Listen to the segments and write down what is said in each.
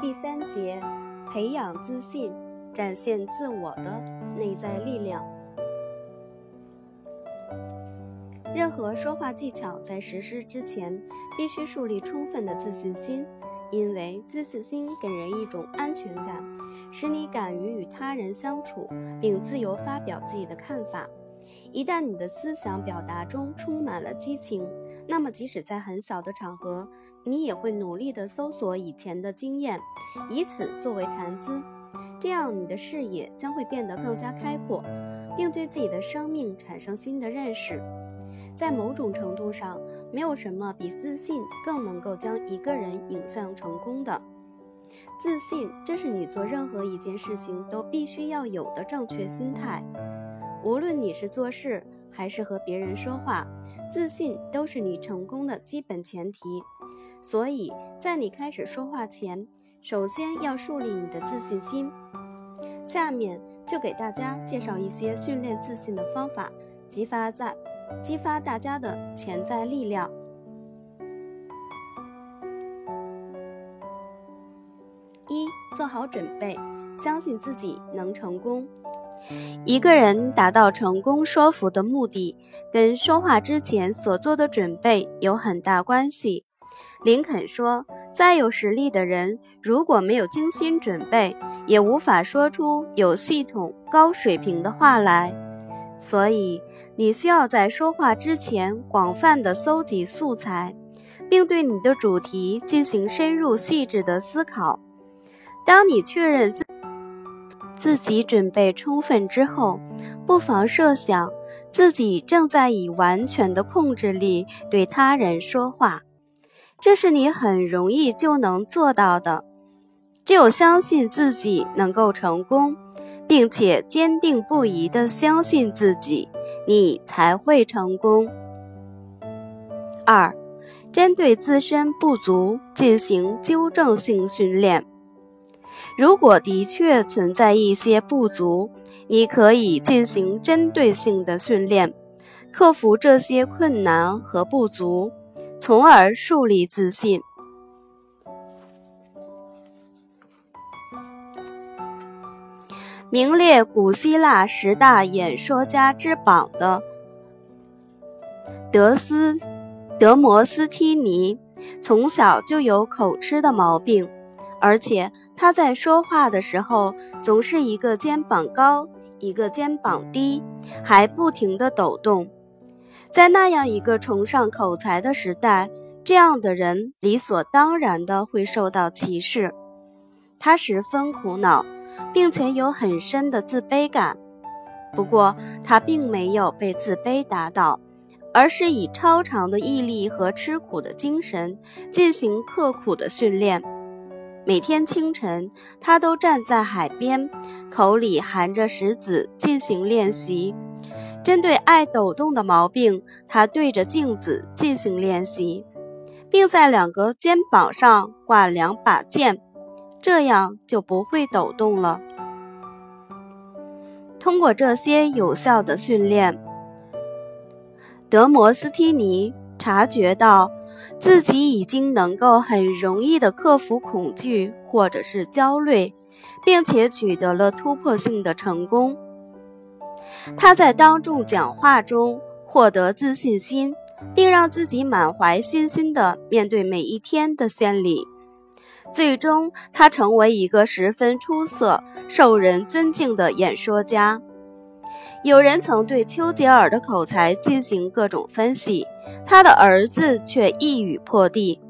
第三节，培养自信，展现自我的内在力量。任何说话技巧在实施之前，必须树立充分的自信心，因为自信心给人一种安全感，使你敢于与他人相处，并自由发表自己的看法。一旦你的思想表达中充满了激情，那么即使在很小的场合，你也会努力地搜索以前的经验，以此作为谈资。这样，你的视野将会变得更加开阔，并对自己的生命产生新的认识。在某种程度上，没有什么比自信更能够将一个人引向成功的。自信，这是你做任何一件事情都必须要有的正确心态。无论你是做事还是和别人说话，自信都是你成功的基本前提。所以在你开始说话前，首先要树立你的自信心。下面就给大家介绍一些训练自信的方法，激发在激发大家的潜在力量。一，做好准备，相信自己能成功。一个人达到成功说服的目的，跟说话之前所做的准备有很大关系。林肯说：“再有实力的人，如果没有精心准备，也无法说出有系统、高水平的话来。所以，你需要在说话之前广泛的搜集素材，并对你的主题进行深入细致的思考。当你确认自……”自己准备充分之后，不妨设想自己正在以完全的控制力对他人说话，这是你很容易就能做到的。只有相信自己能够成功，并且坚定不移地相信自己，你才会成功。二，针对自身不足进行纠正性训练。如果的确存在一些不足，你可以进行针对性的训练，克服这些困难和不足，从而树立自信。名列古希腊十大演说家之榜的德斯德摩斯梯尼，从小就有口吃的毛病。而且他在说话的时候，总是一个肩膀高，一个肩膀低，还不停地抖动。在那样一个崇尚口才的时代，这样的人理所当然的会受到歧视。他十分苦恼，并且有很深的自卑感。不过他并没有被自卑打倒，而是以超长的毅力和吃苦的精神进行刻苦的训练。每天清晨，他都站在海边，口里含着石子进行练习。针对爱抖动的毛病，他对着镜子进行练习，并在两个肩膀上挂两把剑，这样就不会抖动了。通过这些有效的训练，德摩斯梯尼察觉到。自己已经能够很容易地克服恐惧或者是焦虑，并且取得了突破性的成功。他在当众讲话中获得自信心，并让自己满怀信心地面对每一天的献礼。最终，他成为一个十分出色、受人尊敬的演说家。有人曾对丘吉尔的口才进行各种分析，他的儿子却一语破地。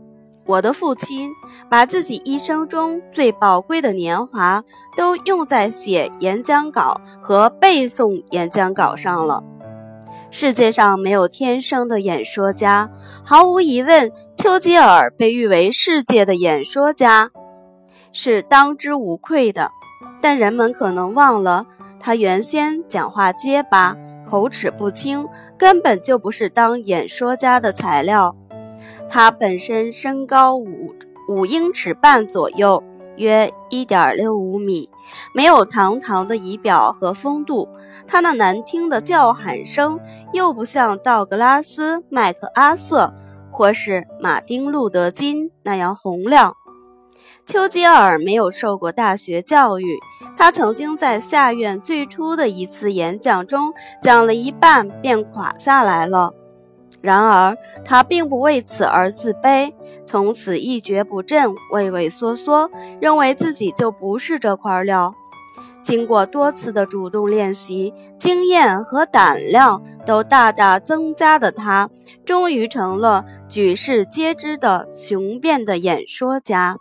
我的父亲把自己一生中最宝贵的年华都用在写演讲稿和背诵演讲稿上了。世界上没有天生的演说家，毫无疑问，丘吉尔被誉为世界的演说家，是当之无愧的。但人们可能忘了。他原先讲话结巴，口齿不清，根本就不是当演说家的材料。他本身身高五五英尺半左右，约一点六五米，没有堂堂的仪表和风度。他那难听的叫喊声，又不像道格拉斯·麦克阿瑟或是马丁·路德·金那样洪亮。丘吉尔没有受过大学教育，他曾经在下院最初的一次演讲中讲了一半便垮下来了。然而，他并不为此而自卑，从此一蹶不振、畏畏缩缩，认为自己就不是这块料。经过多次的主动练习，经验和胆量都大大增加的他，终于成了举世皆知的雄辩的演说家。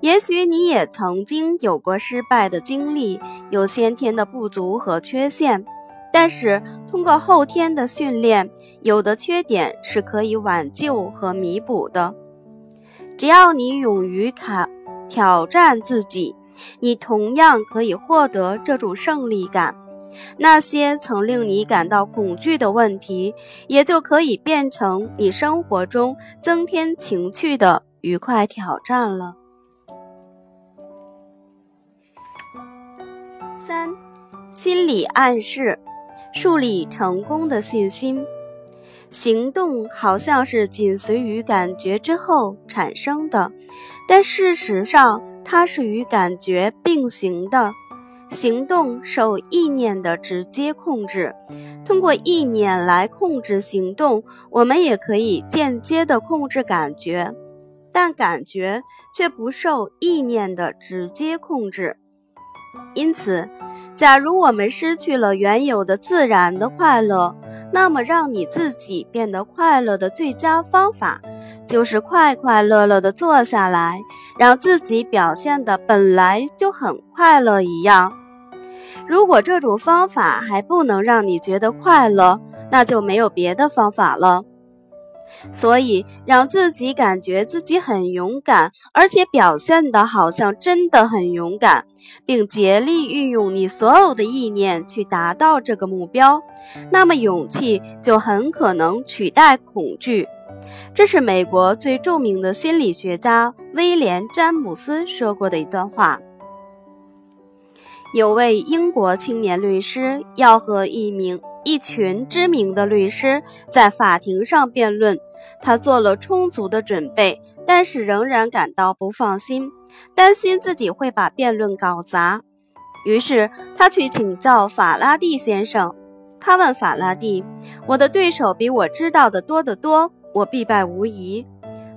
也许你也曾经有过失败的经历，有先天的不足和缺陷。但是，通过后天的训练，有的缺点是可以挽救和弥补的。只要你勇于挑挑战自己，你同样可以获得这种胜利感。那些曾令你感到恐惧的问题，也就可以变成你生活中增添情趣的愉快挑战了。三，心理暗示。树立成功的信心，行动好像是紧随于感觉之后产生的，但事实上它是与感觉并行的。行动受意念的直接控制，通过意念来控制行动，我们也可以间接的控制感觉，但感觉却不受意念的直接控制。因此。假如我们失去了原有的自然的快乐，那么让你自己变得快乐的最佳方法，就是快快乐乐地坐下来，让自己表现的本来就很快乐一样。如果这种方法还不能让你觉得快乐，那就没有别的方法了。所以，让自己感觉自己很勇敢，而且表现得好像真的很勇敢，并竭力运用你所有的意念去达到这个目标，那么勇气就很可能取代恐惧。这是美国最著名的心理学家威廉·詹姆斯说过的一段话。有位英国青年律师要和一名。一群知名的律师在法庭上辩论，他做了充足的准备，但是仍然感到不放心，担心自己会把辩论搞砸。于是他去请教法拉第先生。他问法拉第：“我的对手比我知道的多得多，我必败无疑。”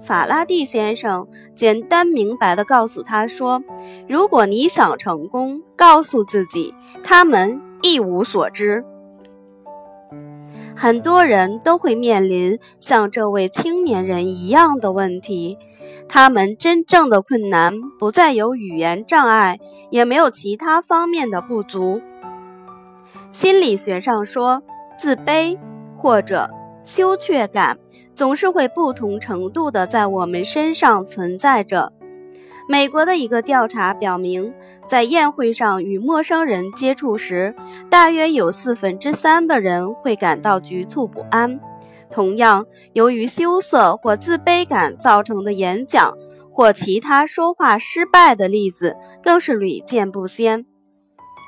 法拉第先生简单明白地告诉他说：“如果你想成功，告诉自己，他们一无所知。”很多人都会面临像这位青年人一样的问题，他们真正的困难不再有语言障碍，也没有其他方面的不足。心理学上说，自卑或者羞怯感总是会不同程度的在我们身上存在着。美国的一个调查表明，在宴会上与陌生人接触时，大约有四分之三的人会感到局促不安。同样，由于羞涩或自卑感造成的演讲或其他说话失败的例子更是屡见不鲜。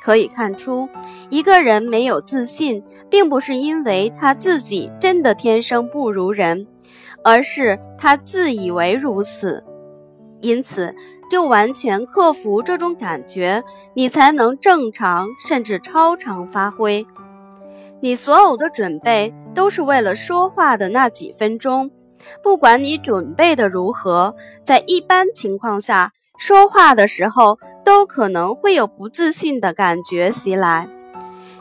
可以看出，一个人没有自信，并不是因为他自己真的天生不如人，而是他自以为如此。因此，就完全克服这种感觉，你才能正常甚至超常发挥。你所有的准备都是为了说话的那几分钟，不管你准备的如何，在一般情况下，说话的时候都可能会有不自信的感觉袭来。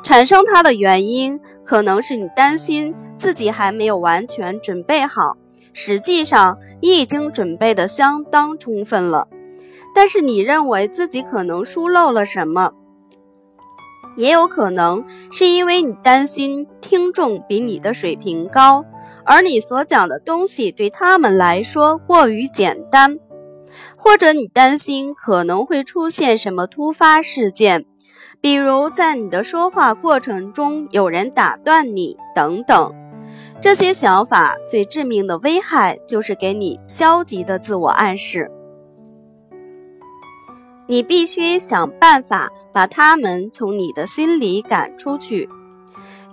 产生它的原因，可能是你担心自己还没有完全准备好。实际上，你已经准备的相当充分了，但是你认为自己可能疏漏了什么？也有可能是因为你担心听众比你的水平高，而你所讲的东西对他们来说过于简单，或者你担心可能会出现什么突发事件，比如在你的说话过程中有人打断你等等。这些想法最致命的危害就是给你消极的自我暗示。你必须想办法把他们从你的心里赶出去。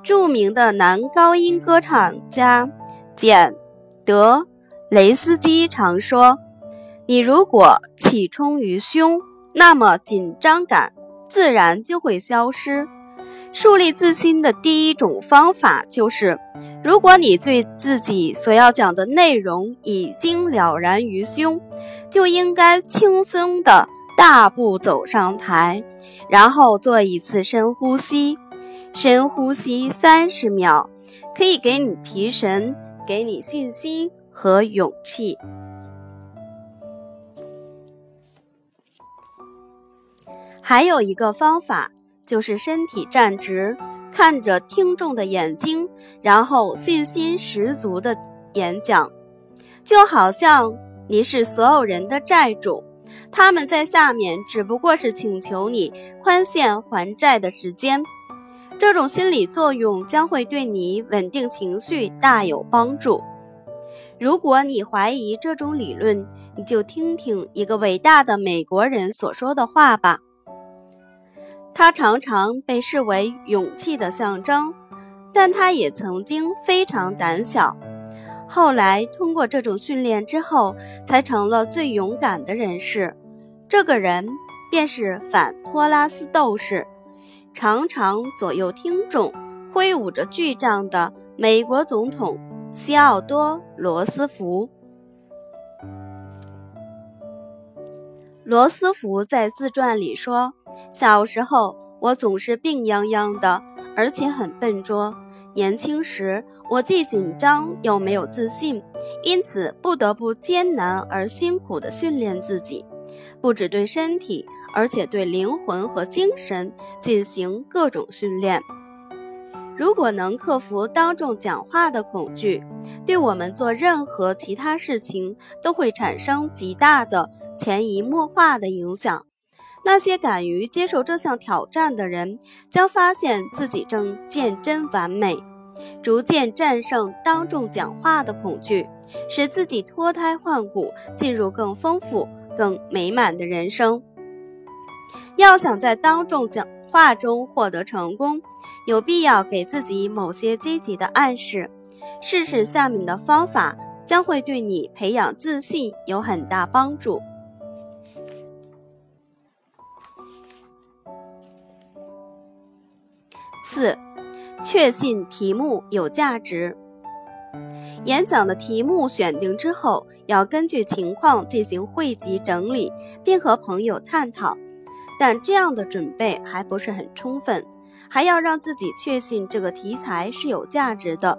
著名的男高音歌唱家简·德雷斯基常说：“你如果气冲于胸，那么紧张感自然就会消失。树立自信的第一种方法就是，如果你对自己所要讲的内容已经了然于胸，就应该轻松的大步走上台，然后做一次深呼吸，深呼吸三十秒，可以给你提神，给你信心和勇气。还有一个方法。就是身体站直，看着听众的眼睛，然后信心十足的演讲，就好像你是所有人的债主，他们在下面只不过是请求你宽限还债的时间。这种心理作用将会对你稳定情绪大有帮助。如果你怀疑这种理论，你就听听一个伟大的美国人所说的话吧。他常常被视为勇气的象征，但他也曾经非常胆小。后来通过这种训练之后，才成了最勇敢的人士。这个人便是反托拉斯斗士，常常左右听众，挥舞着巨杖的美国总统西奥多·罗斯福。罗斯福在自传里说：“小时候，我总是病殃殃的，而且很笨拙。年轻时，我既紧张又没有自信，因此不得不艰难而辛苦地训练自己，不只对身体，而且对灵魂和精神进行各种训练。”如果能克服当众讲话的恐惧，对我们做任何其他事情都会产生极大的潜移默化的影响。那些敢于接受这项挑战的人，将发现自己正渐真完美，逐渐战胜当众讲话的恐惧，使自己脱胎换骨，进入更丰富、更美满的人生。要想在当众讲话中获得成功，有必要给自己某些积极的暗示。试试下面的方法，将会对你培养自信有很大帮助。四，确信题目有价值。演讲的题目选定之后，要根据情况进行汇集整理，并和朋友探讨。但这样的准备还不是很充分，还要让自己确信这个题材是有价值的。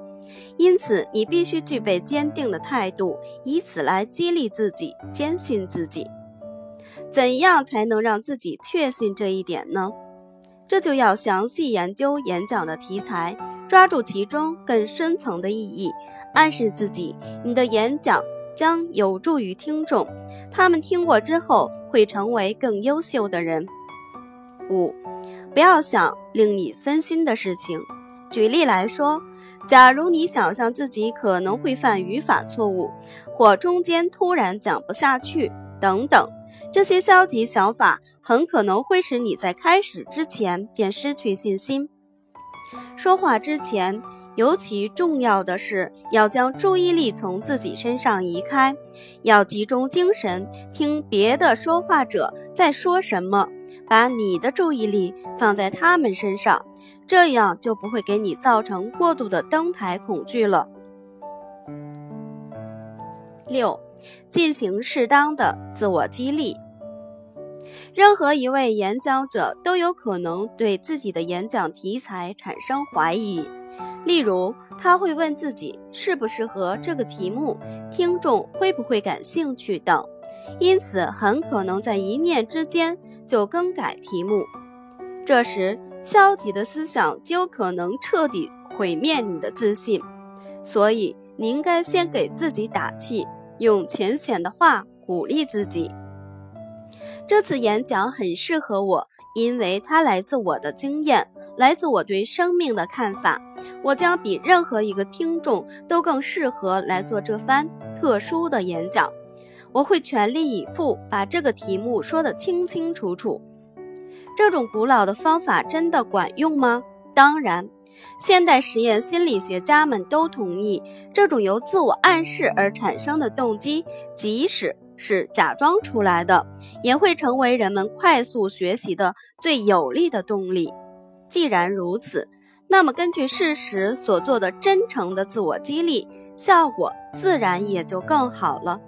因此，你必须具备坚定的态度，以此来激励自己，坚信自己。怎样才能让自己确信这一点呢？这就要详细研究演讲的题材，抓住其中更深层的意义，暗示自己，你的演讲将有助于听众，他们听过之后。会成为更优秀的人。五，不要想令你分心的事情。举例来说，假如你想象自己可能会犯语法错误，或中间突然讲不下去等等，这些消极想法很可能会使你在开始之前便失去信心。说话之前。尤其重要的是，要将注意力从自己身上移开，要集中精神听别的说话者在说什么，把你的注意力放在他们身上，这样就不会给你造成过度的登台恐惧了。六，进行适当的自我激励。任何一位演讲者都有可能对自己的演讲题材产生怀疑。例如，他会问自己适不适合这个题目，听众会不会感兴趣等，因此很可能在一念之间就更改题目。这时，消极的思想就可能彻底毁灭你的自信。所以，你应该先给自己打气，用浅显的话鼓励自己。这次演讲很适合我。因为它来自我的经验，来自我对生命的看法，我将比任何一个听众都更适合来做这番特殊的演讲。我会全力以赴把这个题目说得清清楚楚。这种古老的方法真的管用吗？当然，现代实验心理学家们都同意，这种由自我暗示而产生的动机，即使是假装出来的，也会成为人们快速学习的最有力的动力。既然如此，那么根据事实所做的真诚的自我激励，效果自然也就更好了。